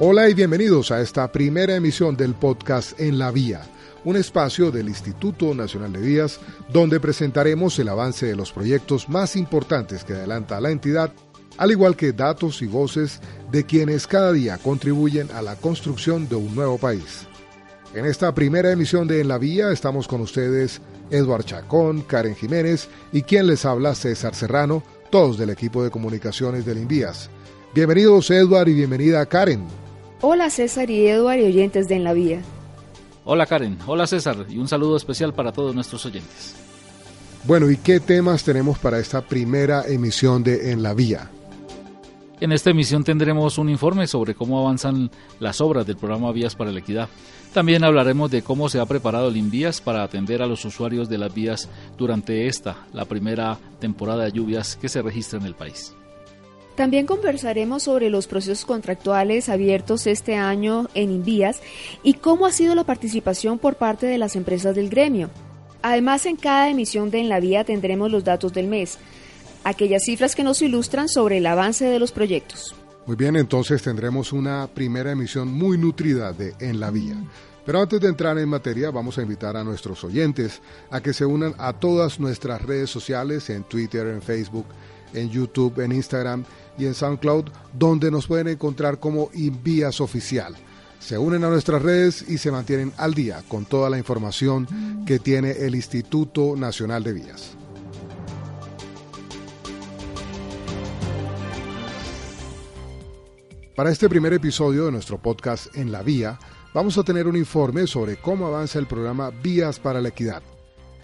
Hola y bienvenidos a esta primera emisión del podcast En la Vía, un espacio del Instituto Nacional de Vías donde presentaremos el avance de los proyectos más importantes que adelanta la entidad, al igual que datos y voces de quienes cada día contribuyen a la construcción de un nuevo país. En esta primera emisión de En la Vía estamos con ustedes Eduard Chacón, Karen Jiménez y quien les habla César Serrano, todos del equipo de comunicaciones del Invías. Bienvenidos Eduard y bienvenida Karen. Hola César y Eduard y oyentes de En la Vía. Hola Karen, hola César y un saludo especial para todos nuestros oyentes. Bueno, ¿y qué temas tenemos para esta primera emisión de En la Vía? En esta emisión tendremos un informe sobre cómo avanzan las obras del programa Vías para la Equidad. También hablaremos de cómo se ha preparado el Invías para atender a los usuarios de las vías durante esta, la primera temporada de lluvias que se registra en el país. También conversaremos sobre los procesos contractuales abiertos este año en Invías y cómo ha sido la participación por parte de las empresas del gremio. Además, en cada emisión de En la Vía tendremos los datos del mes, aquellas cifras que nos ilustran sobre el avance de los proyectos. Muy bien, entonces tendremos una primera emisión muy nutrida de En la Vía. Pero antes de entrar en materia, vamos a invitar a nuestros oyentes a que se unan a todas nuestras redes sociales, en Twitter, en Facebook, en YouTube, en Instagram y en SoundCloud, donde nos pueden encontrar como Invías Oficial. Se unen a nuestras redes y se mantienen al día con toda la información que tiene el Instituto Nacional de Vías. Para este primer episodio de nuestro podcast En la Vía, vamos a tener un informe sobre cómo avanza el programa Vías para la Equidad.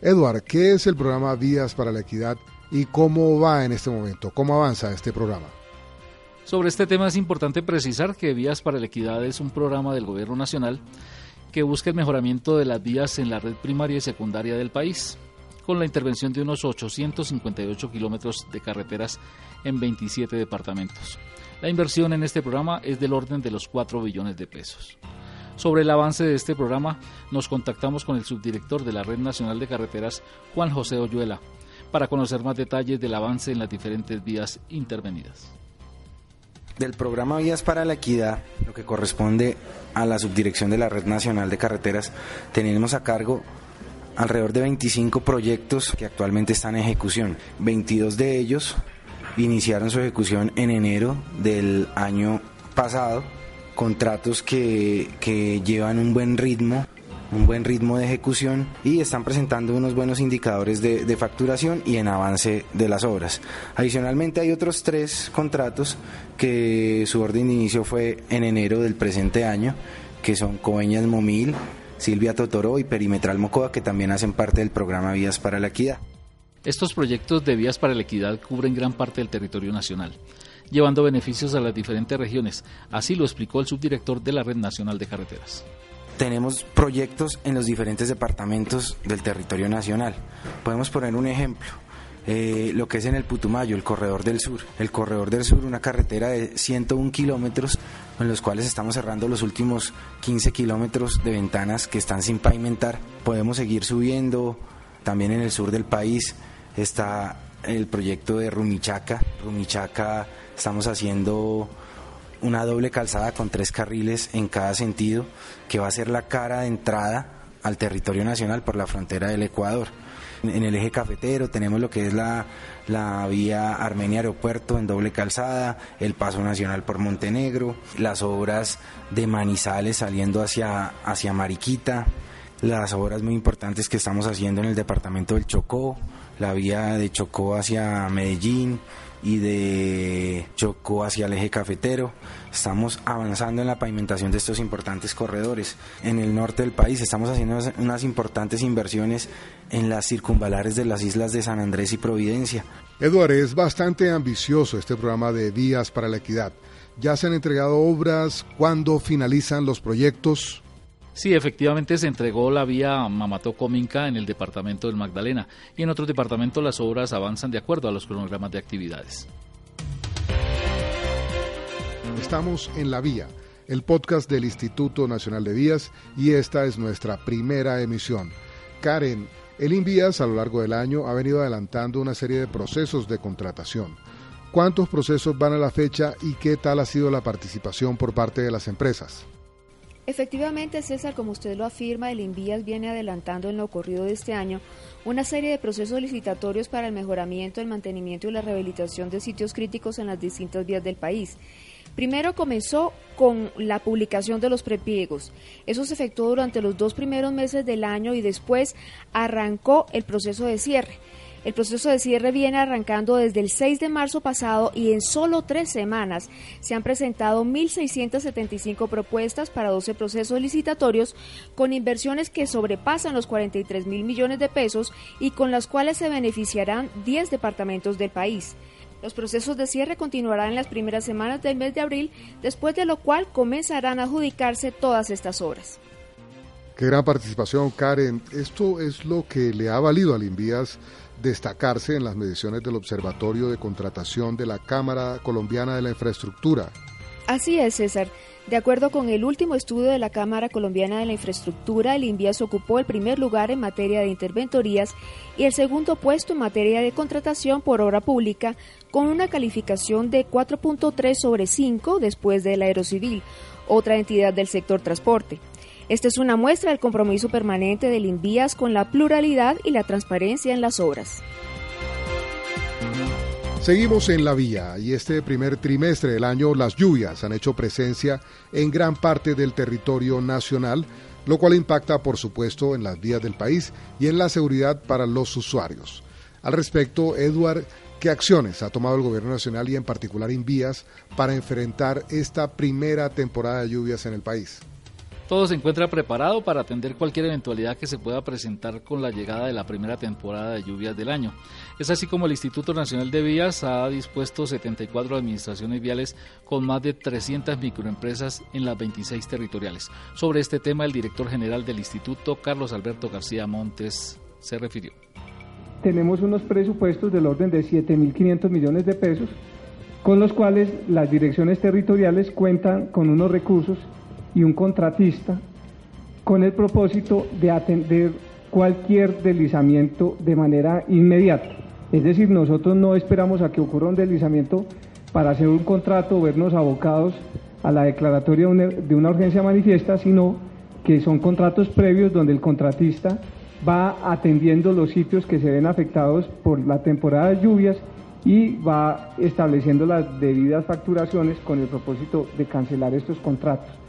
Eduard, ¿qué es el programa Vías para la Equidad y cómo va en este momento? ¿Cómo avanza este programa? Sobre este tema es importante precisar que Vías para la Equidad es un programa del Gobierno Nacional que busca el mejoramiento de las vías en la red primaria y secundaria del país, con la intervención de unos 858 kilómetros de carreteras en 27 departamentos. La inversión en este programa es del orden de los 4 billones de pesos. Sobre el avance de este programa, nos contactamos con el subdirector de la Red Nacional de Carreteras, Juan José Oyuela, para conocer más detalles del avance en las diferentes vías intervenidas. Del programa Vías para la Equidad, lo que corresponde a la subdirección de la Red Nacional de Carreteras, tenemos a cargo alrededor de 25 proyectos que actualmente están en ejecución. 22 de ellos iniciaron su ejecución en enero del año pasado, contratos que, que llevan un buen ritmo un buen ritmo de ejecución y están presentando unos buenos indicadores de, facturación y en avance de las obras. Adicionalmente hay otros tres contratos que su orden de inicio fue en enero del presente año, que son Coveñas Momil, Silvia Totoró y Perimetral Mocoa, que también hacen parte del programa Vías para la Equidad. Estos proyectos de Vías para la Equidad cubren gran parte del territorio nacional llevando beneficios a las diferentes regiones. Así lo explicó el subdirector de la Red Nacional de Carreteras tenemos proyectos en los diferentes departamentos del territorio nacional. Podemos poner un ejemplo. Eh, lo que es en el Putumayo, el Corredor del Sur. El Corredor del Sur, una carretera de 101 kilómetros, en los cuales estamos cerrando los últimos 15 kilómetros de ventanas que están sin pavimentar. Podemos seguir subiendo. También en el sur del país está el proyecto de Rumichaca. Rumichaca estamos haciendo una doble calzada con tres carriles en cada sentido, que va a ser la cara de entrada al territorio nacional por la frontera del Ecuador. En el eje cafetero tenemos lo que es la, la vía Armenia Aeropuerto en doble calzada, el paso nacional por Montenegro, las obras de Manizales saliendo hacia, hacia Mariquita, las obras muy importantes que estamos haciendo en el departamento del Chocó, la vía de Chocó hacia Medellín y de Chocó hacia el eje cafetero. Estamos avanzando en la pavimentación de estos importantes corredores. En el norte del país estamos haciendo unas importantes inversiones en las circunvalares de las islas de San Andrés y Providencia. Eduardo, es bastante ambicioso este programa de Vías para la Equidad. ¿Ya se han entregado obras? ¿Cuándo finalizan los proyectos? Sí, efectivamente se entregó la vía Mamató-Cominca en el departamento del Magdalena y en otros departamentos las obras avanzan de acuerdo a los cronogramas de actividades. Estamos en La Vía, el podcast del Instituto Nacional de Vías y esta es nuestra primera emisión. Karen, el INVIAS a lo largo del año ha venido adelantando una serie de procesos de contratación. ¿Cuántos procesos van a la fecha y qué tal ha sido la participación por parte de las empresas? Efectivamente, César, como usted lo afirma, el Invías viene adelantando en lo ocurrido de este año una serie de procesos licitatorios para el mejoramiento, el mantenimiento y la rehabilitación de sitios críticos en las distintas vías del país. Primero comenzó con la publicación de los prepiegos. Eso se efectuó durante los dos primeros meses del año y después arrancó el proceso de cierre. El proceso de cierre viene arrancando desde el 6 de marzo pasado y en solo tres semanas se han presentado 1.675 propuestas para 12 procesos licitatorios con inversiones que sobrepasan los 43 mil millones de pesos y con las cuales se beneficiarán 10 departamentos del país. Los procesos de cierre continuarán en las primeras semanas del mes de abril, después de lo cual comenzarán a adjudicarse todas estas obras. Qué gran participación, Karen. Esto es lo que le ha valido al Invías destacarse en las mediciones del Observatorio de Contratación de la Cámara Colombiana de la Infraestructura. Así es, César. De acuerdo con el último estudio de la Cámara Colombiana de la Infraestructura, el INVIAS ocupó el primer lugar en materia de interventorías y el segundo puesto en materia de contratación por obra pública, con una calificación de 4.3 sobre 5 después del Aerocivil, otra entidad del sector transporte. Esta es una muestra del compromiso permanente del INVIAS con la pluralidad y la transparencia en las obras. Seguimos en la vía y este primer trimestre del año las lluvias han hecho presencia en gran parte del territorio nacional, lo cual impacta por supuesto en las vías del país y en la seguridad para los usuarios. Al respecto, Edward, ¿qué acciones ha tomado el gobierno nacional y en particular Invías para enfrentar esta primera temporada de lluvias en el país? Todo se encuentra preparado para atender cualquier eventualidad que se pueda presentar con la llegada de la primera temporada de lluvias del año. Es así como el Instituto Nacional de Vías ha dispuesto 74 administraciones viales con más de 300 microempresas en las 26 territoriales. Sobre este tema, el director general del instituto, Carlos Alberto García Montes, se refirió. Tenemos unos presupuestos del orden de 7.500 millones de pesos, con los cuales las direcciones territoriales cuentan con unos recursos y un contratista con el propósito de atender cualquier deslizamiento de manera inmediata. Es decir, nosotros no esperamos a que ocurra un deslizamiento para hacer un contrato o vernos abocados a la declaratoria de una urgencia manifiesta, sino que son contratos previos donde el contratista va atendiendo los sitios que se ven afectados por la temporada de lluvias y va estableciendo las debidas facturaciones con el propósito de cancelar estos contratos.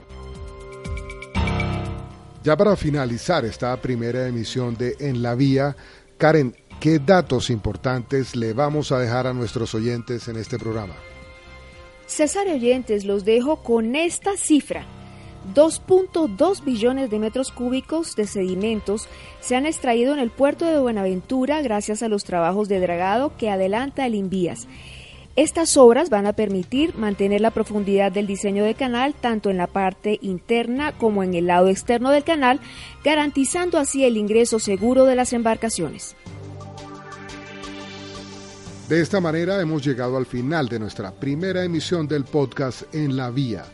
Ya para finalizar esta primera emisión de En la Vía, Karen, ¿qué datos importantes le vamos a dejar a nuestros oyentes en este programa? César oyentes, los dejo con esta cifra. 2.2 billones de metros cúbicos de sedimentos se han extraído en el puerto de Buenaventura gracias a los trabajos de dragado que adelanta el Invías. Estas obras van a permitir mantener la profundidad del diseño del canal tanto en la parte interna como en el lado externo del canal, garantizando así el ingreso seguro de las embarcaciones. De esta manera hemos llegado al final de nuestra primera emisión del podcast En la Vía,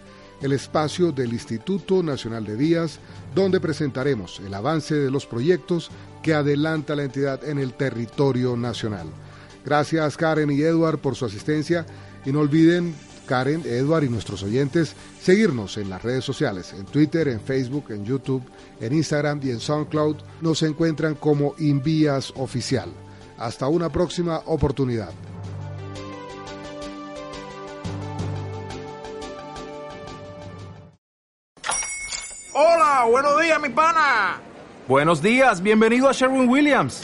el espacio del Instituto Nacional de Vías, donde presentaremos el avance de los proyectos que adelanta la entidad en el territorio nacional. Gracias Karen y Edward por su asistencia y no olviden Karen, Edward y nuestros oyentes seguirnos en las redes sociales, en Twitter, en Facebook, en YouTube, en Instagram y en SoundCloud. Nos encuentran como Invías Oficial. Hasta una próxima oportunidad. Hola, buenos días, mi pana. Buenos días, bienvenido a Sherwin Williams.